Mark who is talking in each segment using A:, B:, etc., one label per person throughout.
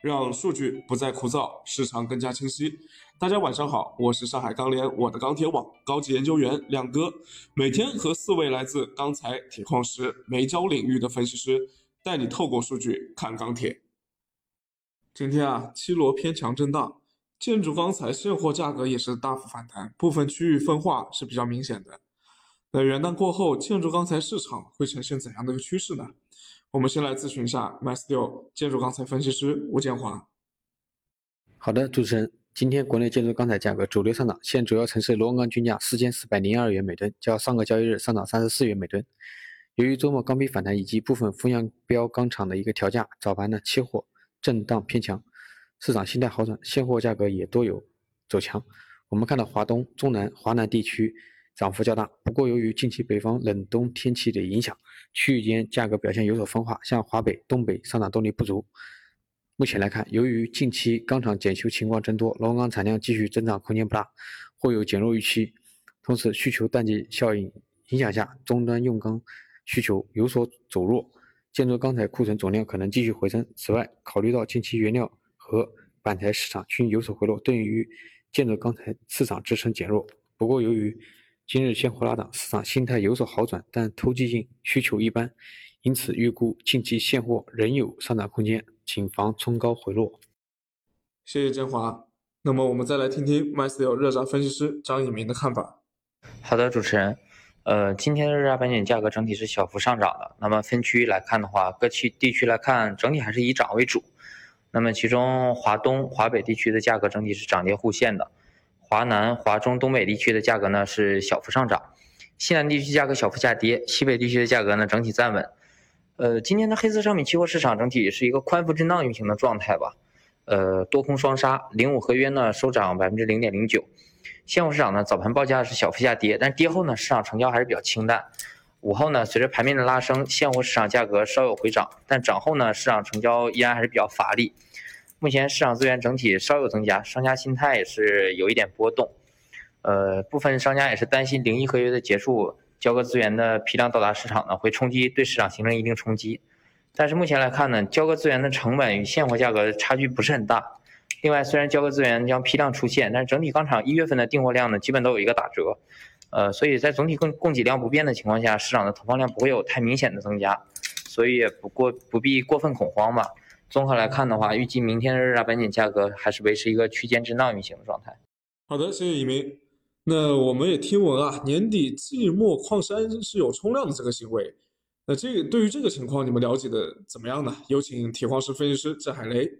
A: 让数据不再枯燥，市场更加清晰。大家晚上好，我是上海钢联我的钢铁网高级研究员亮哥，每天和四位来自钢材、铁矿石、煤焦领域的分析师，带你透过数据看钢铁。今天啊，七罗偏强震荡，建筑钢材现货价格也是大幅反弹，部分区域分化是比较明显的。那元旦过后，建筑钢材市场会呈现怎样的一个趋势呢？我们先来咨询一下 MySteel 建筑钢材分析师吴建华。
B: 好的，主持人，今天国内建筑钢材价格主流上涨，现主要城市螺纹钢均价四千四百零二元每吨，较上个交易日上涨三十四元每吨。由于周末钢坯反弹以及部分风向标钢厂的一个调价，早盘呢期货震荡偏强，市场心态好转，现货价格也多有走强。我们看到华东、中南、华南地区涨幅较大，不过由于近期北方冷冬天气的影响，区域间价格表现有所分化，像华北、东北上涨动力不足。目前来看，由于近期钢厂检修情况增多，螺纹钢产量继续增长空间不大，或有减弱预期。同时，需求淡季效应影响下，终端用钢需求有所走弱，建筑钢材库存总量可能继续回升。此外，考虑到近期原料和板材市场均有所回落，对于建筑钢材市场支撑减弱。不过，由于今日现货拉涨，市场心态有所好转，但投机性需求一般，因此预估近期现货仍有上涨空间。谨防冲高回落。
A: 谢谢建华。那么我们再来听听 MySteel 热轧分析师张以明的看法。
C: 好的，主持人。呃，今天的热轧板卷价格整体是小幅上涨的。那么分区来看的话，各区地区来看，整体还是以涨为主。那么其中华东、华北地区的价格整体是涨跌互现的，华南、华中、东北地区的价格呢是小幅上涨，西南地区价格小幅下跌，西北地区的价格呢整体站稳。呃，今天的黑色商品期货市场整体是一个宽幅震荡运行的状态吧，呃，多空双杀，零五合约呢收涨百分之零点零九，现货市场呢早盘报价是小幅下跌，但跌后呢市场成交还是比较清淡，午后呢随着盘面的拉升，现货市场价格稍有回涨，但涨后呢市场成交依然还是比较乏力，目前市场资源整体稍有增加，商家心态也是有一点波动，呃，部分商家也是担心零一合约的结束。交割资源的批量到达市场呢，会冲击对市场形成一定冲击。但是目前来看呢，交割资源的成本与现货价格差距不是很大。另外，虽然交割资源将批量出现，但是整体钢厂一月份的订货量呢，基本都有一个打折。呃，所以在总体供供给量不变的情况下，市场的投放量不会有太明显的增加，所以也不过不必过分恐慌吧。综合来看的话，预计明天的日轧板卷价格还是维持一个区间震荡运行的状态。
A: 好的，谢谢一鸣。那我们也听闻啊，年底季末矿山是有冲量的这个行为。那这个对于这个情况，你们了解的怎么样呢？有请铁矿石分析师郑海雷。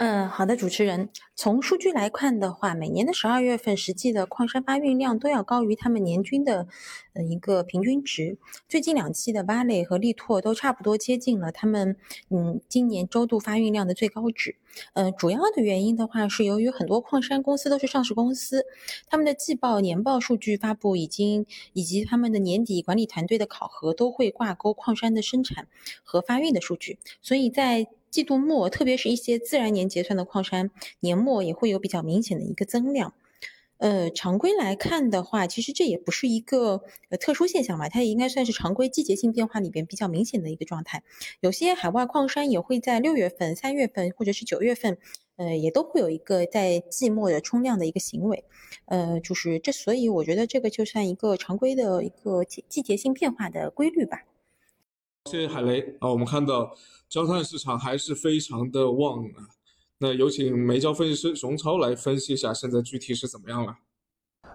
D: 嗯，好的，主持人。从数据来看的话，每年的十二月份实际的矿山发运量都要高于他们年均的呃一个平均值。最近两期的巴雷和力拓都差不多接近了他们嗯今年周度发运量的最高值。呃，主要的原因的话是由于很多矿山公司都是上市公司，他们的季报、年报数据发布已经以及他们的年底管理团队的考核都会挂钩矿山的生产和发运的数据，所以在季度末，特别是一些自然年结算的矿山，年末也会有比较明显的一个增量。呃，常规来看的话，其实这也不是一个呃特殊现象嘛，它也应该算是常规季节性变化里边比较明显的一个状态。有些海外矿山也会在六月份、三月份或者是九月份，呃，也都会有一个在季末的冲量的一个行为。呃，就是这，所以我觉得这个就算一个常规的一个季季节性变化的规律吧。
A: 谢谢海雷啊，我们看到焦炭市场还是非常的旺啊。那有请煤焦分析师熊超来分析一下现在具体是怎么样了。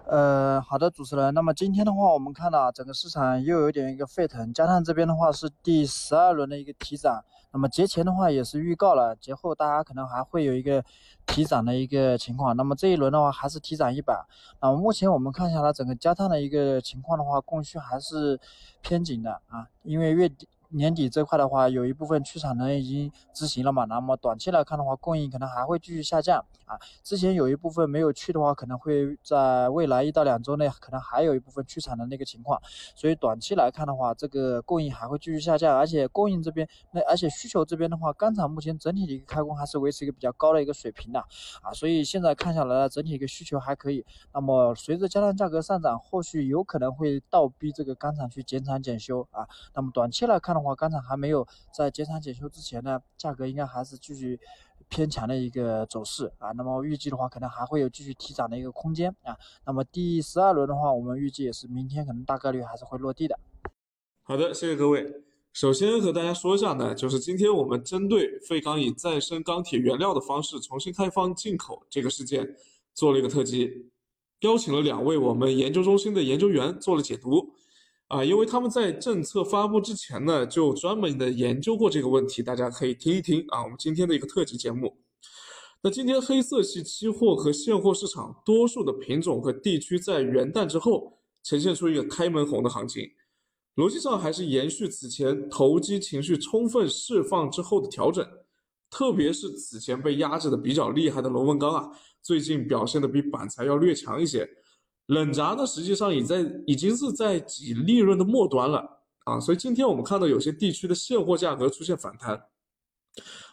E: 呃，好的，主持人。那么今天的话，我们看到整个市场又有点一个沸腾，焦炭这边的话是第十二轮的一个提涨。那么节前的话也是预告了，节后大家可能还会有一个提涨的一个情况。那么这一轮的话还是提涨一百。那目前我们看下来，整个焦炭的一个情况的话，供需还是偏紧的啊，因为月底。年底这块的话，有一部分去产能已经执行了嘛，那么短期来看的话，供应可能还会继续下降啊。之前有一部分没有去的话，可能会在未来一到两周内，可能还有一部分去产能的一个情况。所以短期来看的话，这个供应还会继续下降，而且供应这边，那而且需求这边的话，钢厂目前整体的一个开工还是维持一个比较高的一个水平的啊。所以现在看下来，整体一个需求还可以。那么随着焦炭价格上涨，后续有可能会倒逼这个钢厂去减产减修啊。那么短期来看。的话，刚才还没有在减产减修之前呢，价格应该还是继续偏强的一个走势啊。那么预计的话，可能还会有继续提涨的一个空间啊。那么第十二轮的话，我们预计也是明天可能大概率还是会落地的。
A: 好的，谢谢各位。首先和大家说一下呢，就是今天我们针对废钢以再生钢铁原料的方式重新开放进口这个事件做了一个特辑，邀请了两位我们研究中心的研究员做了解读。啊，因为他们在政策发布之前呢，就专门的研究过这个问题，大家可以听一听啊。我们今天的一个特辑节目。那今天黑色系期货和现货市场多数的品种和地区在元旦之后呈现出一个开门红的行情，逻辑上还是延续此前投机情绪充分释放之后的调整，特别是此前被压制的比较厉害的螺纹钢啊，最近表现的比板材要略强一些。冷轧呢，实际上已在已经是在挤利润的末端了啊，所以今天我们看到有些地区的现货价格出现反弹，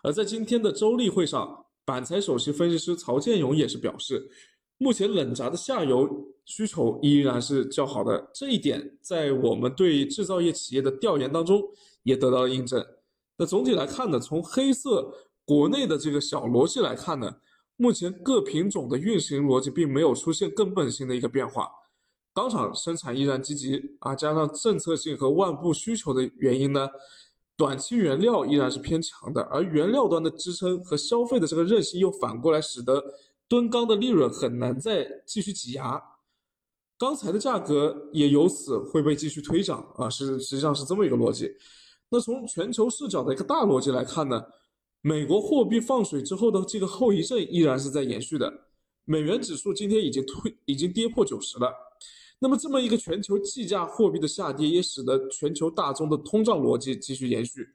A: 而在今天的周例会上，板材首席分析师曹建勇也是表示，目前冷轧的下游需求依然是较好的，这一点在我们对制造业企业的调研当中也得到了印证。那总体来看呢，从黑色国内的这个小逻辑来看呢。目前各品种的运行逻辑并没有出现根本性的一个变化，钢厂生产依然积极啊，加上政策性和万步需求的原因呢，短期原料依然是偏强的，而原料端的支撑和消费的这个韧性又反过来使得吨钢的利润很难再继续挤压，钢材的价格也由此会被继续推涨啊，是实际上是这么一个逻辑。那从全球视角的一个大逻辑来看呢？美国货币放水之后的这个后遗症依然是在延续的，美元指数今天已经推已经跌破九十了。那么这么一个全球计价货币的下跌，也使得全球大宗的通胀逻辑继续延续。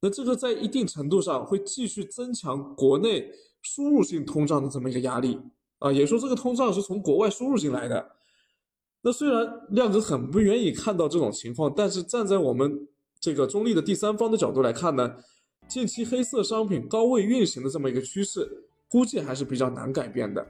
A: 那这个在一定程度上会继续增强国内输入性通胀的这么一个压力啊，也说这个通胀是从国外输入进来的。那虽然量子很不愿意看到这种情况，但是站在我们这个中立的第三方的角度来看呢？近期黑色商品高位运行的这么一个趋势，估计还是比较难改变的。